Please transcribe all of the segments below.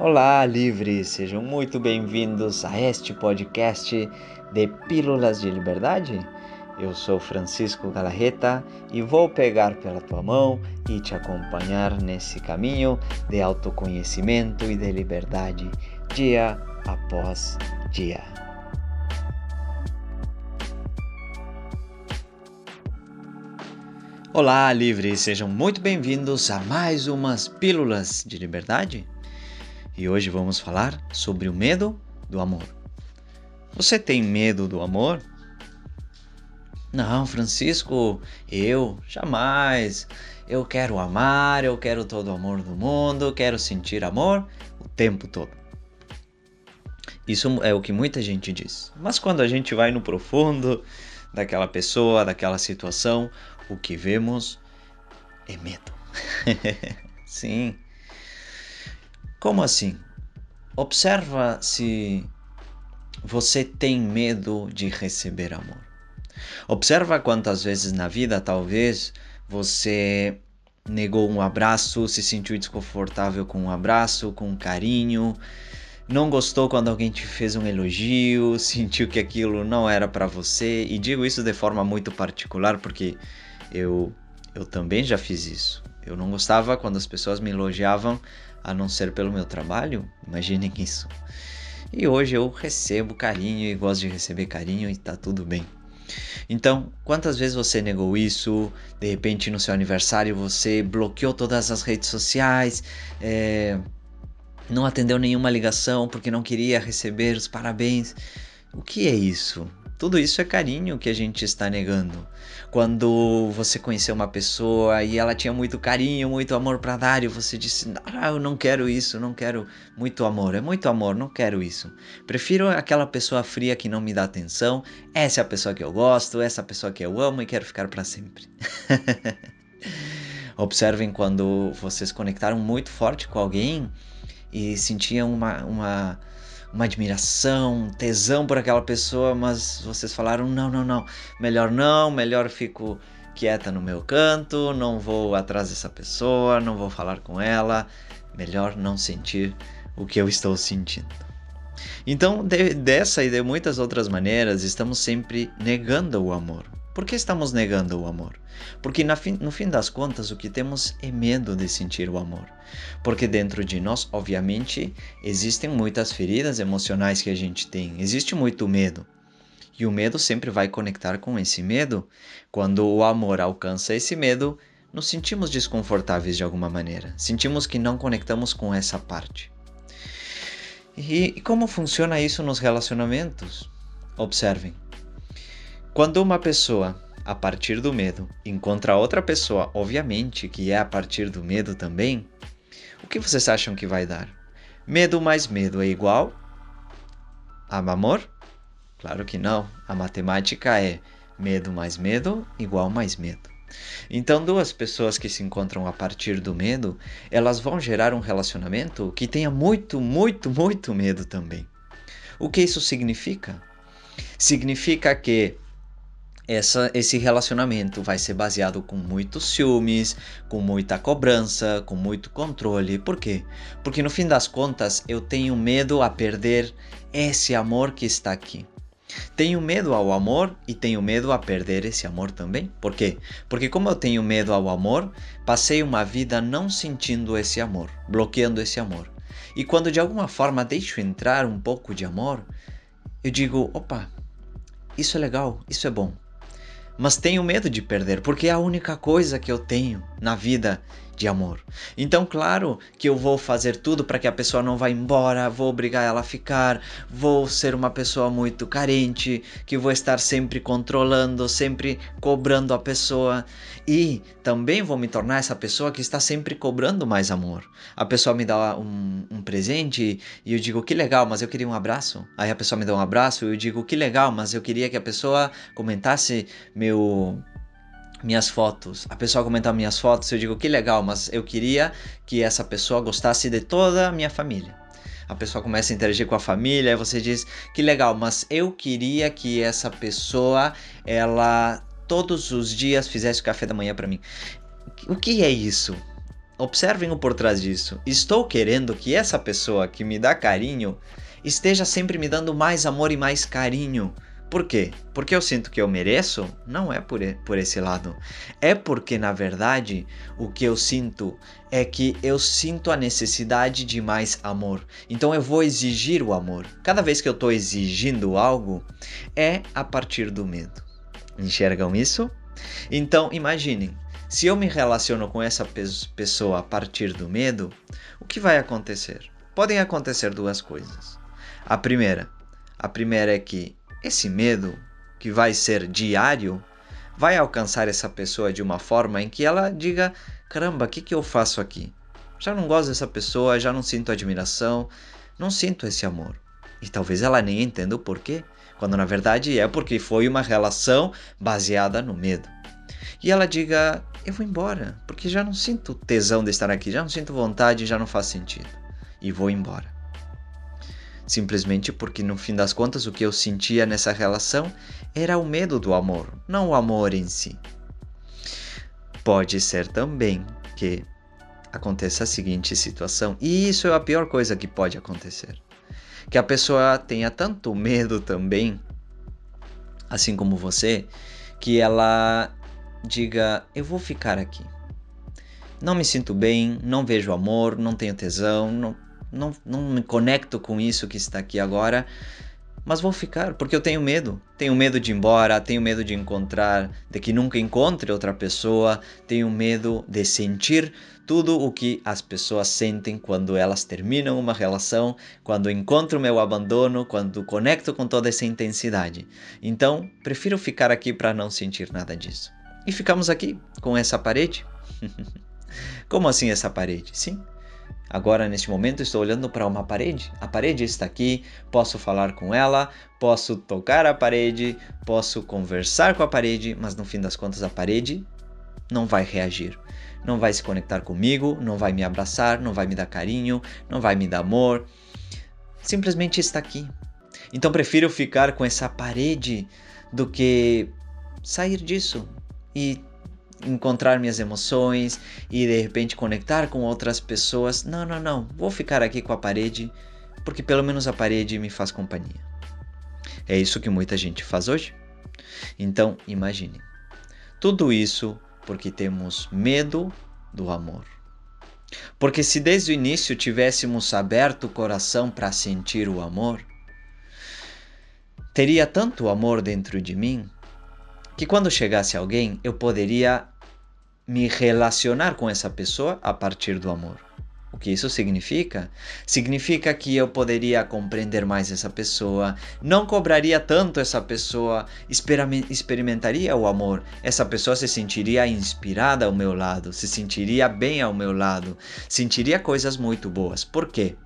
Olá, livres! Sejam muito bem-vindos a este podcast de Pílulas de Liberdade. Eu sou Francisco Galarreta e vou pegar pela tua mão e te acompanhar nesse caminho de autoconhecimento e de liberdade, dia após dia. Olá, livres! Sejam muito bem-vindos a mais umas Pílulas de Liberdade e hoje vamos falar sobre o medo do amor. Você tem medo do amor? Não, Francisco, eu jamais. Eu quero amar, eu quero todo o amor do mundo, quero sentir amor o tempo todo. Isso é o que muita gente diz. Mas quando a gente vai no profundo daquela pessoa, daquela situação, o que vemos é medo. Sim, como assim? Observa se você tem medo de receber amor. Observa quantas vezes na vida talvez você negou um abraço, se sentiu desconfortável com um abraço, com um carinho, não gostou quando alguém te fez um elogio, sentiu que aquilo não era para você, e digo isso de forma muito particular porque eu eu também já fiz isso. Eu não gostava quando as pessoas me elogiavam a não ser pelo meu trabalho. Imaginem isso. E hoje eu recebo carinho e gosto de receber carinho e tá tudo bem. Então, quantas vezes você negou isso? De repente, no seu aniversário, você bloqueou todas as redes sociais, é, não atendeu nenhuma ligação porque não queria receber os parabéns. O que é isso? Tudo isso é carinho que a gente está negando. Quando você conheceu uma pessoa e ela tinha muito carinho, muito amor para dar, e você disse: Ah, eu não quero isso, não quero muito amor. É muito amor, não quero isso. Prefiro aquela pessoa fria que não me dá atenção. Essa é a pessoa que eu gosto, essa é a pessoa que eu amo e quero ficar para sempre. Observem quando vocês conectaram muito forte com alguém e sentiam uma, uma uma admiração, um tesão por aquela pessoa, mas vocês falaram: não, não, não, melhor não, melhor fico quieta no meu canto, não vou atrás dessa pessoa, não vou falar com ela, melhor não sentir o que eu estou sentindo. Então, de, dessa e de muitas outras maneiras, estamos sempre negando o amor. Por que estamos negando o amor? Porque no fim das contas o que temos é medo de sentir o amor. Porque dentro de nós, obviamente, existem muitas feridas emocionais que a gente tem, existe muito medo. E o medo sempre vai conectar com esse medo. Quando o amor alcança esse medo, nos sentimos desconfortáveis de alguma maneira, sentimos que não conectamos com essa parte. E, como funciona isso nos relacionamentos? Observem. Quando uma pessoa, a partir do medo, encontra outra pessoa, obviamente que é a partir do medo também, o que vocês acham que vai dar? Medo mais medo é igual a amor? Claro que não. A matemática é medo mais medo igual mais medo. Então, duas pessoas que se encontram a partir do medo, elas vão gerar um relacionamento que tenha muito, muito, muito medo também. O que isso significa? Significa que essa, esse relacionamento vai ser baseado com muitos ciúmes, com muita cobrança, com muito controle. Por quê? Porque no fim das contas eu tenho medo a perder esse amor que está aqui. Tenho medo ao amor e tenho medo a perder esse amor também. Por quê? Porque, como eu tenho medo ao amor, passei uma vida não sentindo esse amor, bloqueando esse amor. E quando de alguma forma deixo entrar um pouco de amor, eu digo: opa, isso é legal, isso é bom mas tenho medo de perder, porque é a única coisa que eu tenho na vida de amor. Então, claro que eu vou fazer tudo para que a pessoa não vá embora, vou obrigar ela a ficar, vou ser uma pessoa muito carente, que vou estar sempre controlando, sempre cobrando a pessoa e também vou me tornar essa pessoa que está sempre cobrando mais amor. A pessoa me dá um, um presente e eu digo que legal, mas eu queria um abraço. Aí a pessoa me dá um abraço e eu digo que legal, mas eu queria que a pessoa comentasse meu minhas fotos, a pessoa comentar minhas fotos, eu digo que legal, mas eu queria que essa pessoa gostasse de toda a minha família. A pessoa começa a interagir com a família, você diz que legal, mas eu queria que essa pessoa ela todos os dias fizesse o café da manhã para mim. O que é isso? observem o por trás disso. Estou querendo que essa pessoa que me dá carinho esteja sempre me dando mais amor e mais carinho. Por quê? Porque eu sinto que eu mereço? Não é por, por esse lado. É porque, na verdade, o que eu sinto é que eu sinto a necessidade de mais amor. Então eu vou exigir o amor. Cada vez que eu estou exigindo algo, é a partir do medo. Enxergam isso? Então imaginem, se eu me relaciono com essa pessoa a partir do medo, o que vai acontecer? Podem acontecer duas coisas. A primeira, a primeira é que esse medo, que vai ser diário, vai alcançar essa pessoa de uma forma em que ela diga: caramba, o que, que eu faço aqui? Já não gosto dessa pessoa, já não sinto admiração, não sinto esse amor. E talvez ela nem entenda o porquê, quando na verdade é porque foi uma relação baseada no medo. E ela diga: eu vou embora, porque já não sinto tesão de estar aqui, já não sinto vontade, já não faz sentido. E vou embora simplesmente porque no fim das contas o que eu sentia nessa relação era o medo do amor, não o amor em si. Pode ser também que aconteça a seguinte situação, e isso é a pior coisa que pode acontecer. Que a pessoa tenha tanto medo também, assim como você, que ela diga: Eu vou ficar aqui. Não me sinto bem, não vejo amor, não tenho tesão, não, não, não me conecto com isso que está aqui agora, mas vou ficar porque eu tenho medo. Tenho medo de ir embora, tenho medo de encontrar, de que nunca encontre outra pessoa, tenho medo de sentir tudo o que as pessoas sentem quando elas terminam uma relação, quando encontro meu abandono, quando conecto com toda essa intensidade. Então, prefiro ficar aqui para não sentir nada disso. E ficamos aqui com essa parede. Como assim essa parede? Sim, Agora, neste momento, estou olhando para uma parede. A parede está aqui, posso falar com ela, posso tocar a parede, posso conversar com a parede, mas no fim das contas, a parede não vai reagir. Não vai se conectar comigo, não vai me abraçar, não vai me dar carinho, não vai me dar amor. Simplesmente está aqui. Então, prefiro ficar com essa parede do que sair disso e encontrar minhas emoções e de repente conectar com outras pessoas. Não, não, não. Vou ficar aqui com a parede porque pelo menos a parede me faz companhia. É isso que muita gente faz hoje. Então, imagine. Tudo isso porque temos medo do amor. Porque se desde o início tivéssemos aberto o coração para sentir o amor, teria tanto amor dentro de mim que quando chegasse alguém eu poderia me relacionar com essa pessoa a partir do amor. O que isso significa? Significa que eu poderia compreender mais essa pessoa, não cobraria tanto essa pessoa, experimentaria o amor, essa pessoa se sentiria inspirada ao meu lado, se sentiria bem ao meu lado, sentiria coisas muito boas. Por quê?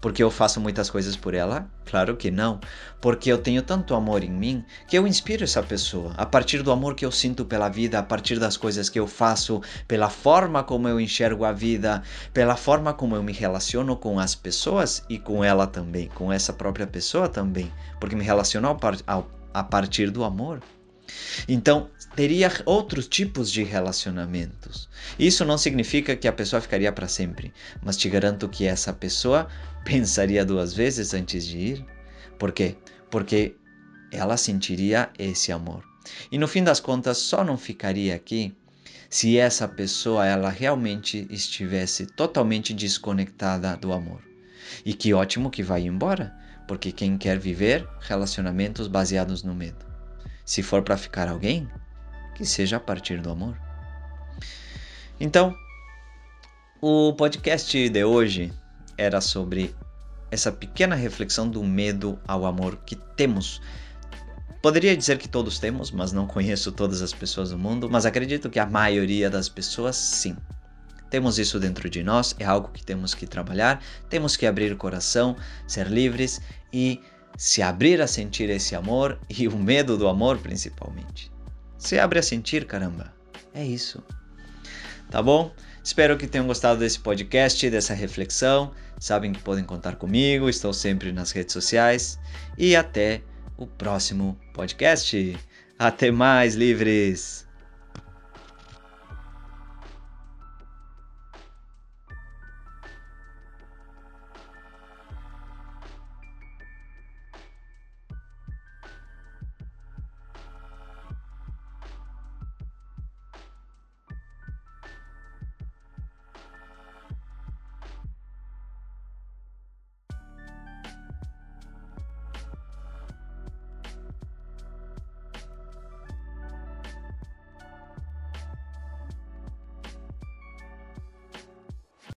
Porque eu faço muitas coisas por ela? Claro que não. Porque eu tenho tanto amor em mim que eu inspiro essa pessoa. A partir do amor que eu sinto pela vida, a partir das coisas que eu faço, pela forma como eu enxergo a vida, pela forma como eu me relaciono com as pessoas e com ela também, com essa própria pessoa também. Porque me relaciono a partir do amor. Então, teria outros tipos de relacionamentos. Isso não significa que a pessoa ficaria para sempre, mas te garanto que essa pessoa pensaria duas vezes antes de ir. Por quê? Porque ela sentiria esse amor. E no fim das contas, só não ficaria aqui se essa pessoa ela realmente estivesse totalmente desconectada do amor. E que ótimo que vai embora, porque quem quer viver relacionamentos baseados no medo. Se for para ficar alguém, que seja a partir do amor. Então, o podcast de hoje era sobre essa pequena reflexão do medo ao amor que temos. Poderia dizer que todos temos, mas não conheço todas as pessoas do mundo, mas acredito que a maioria das pessoas sim. Temos isso dentro de nós, é algo que temos que trabalhar, temos que abrir o coração, ser livres e se abrir a sentir esse amor e o medo do amor principalmente. Se abre a sentir, caramba. É isso. Tá bom? Espero que tenham gostado desse podcast, dessa reflexão. Sabem que podem contar comigo, estou sempre nas redes sociais. E até o próximo podcast. Até mais, livres!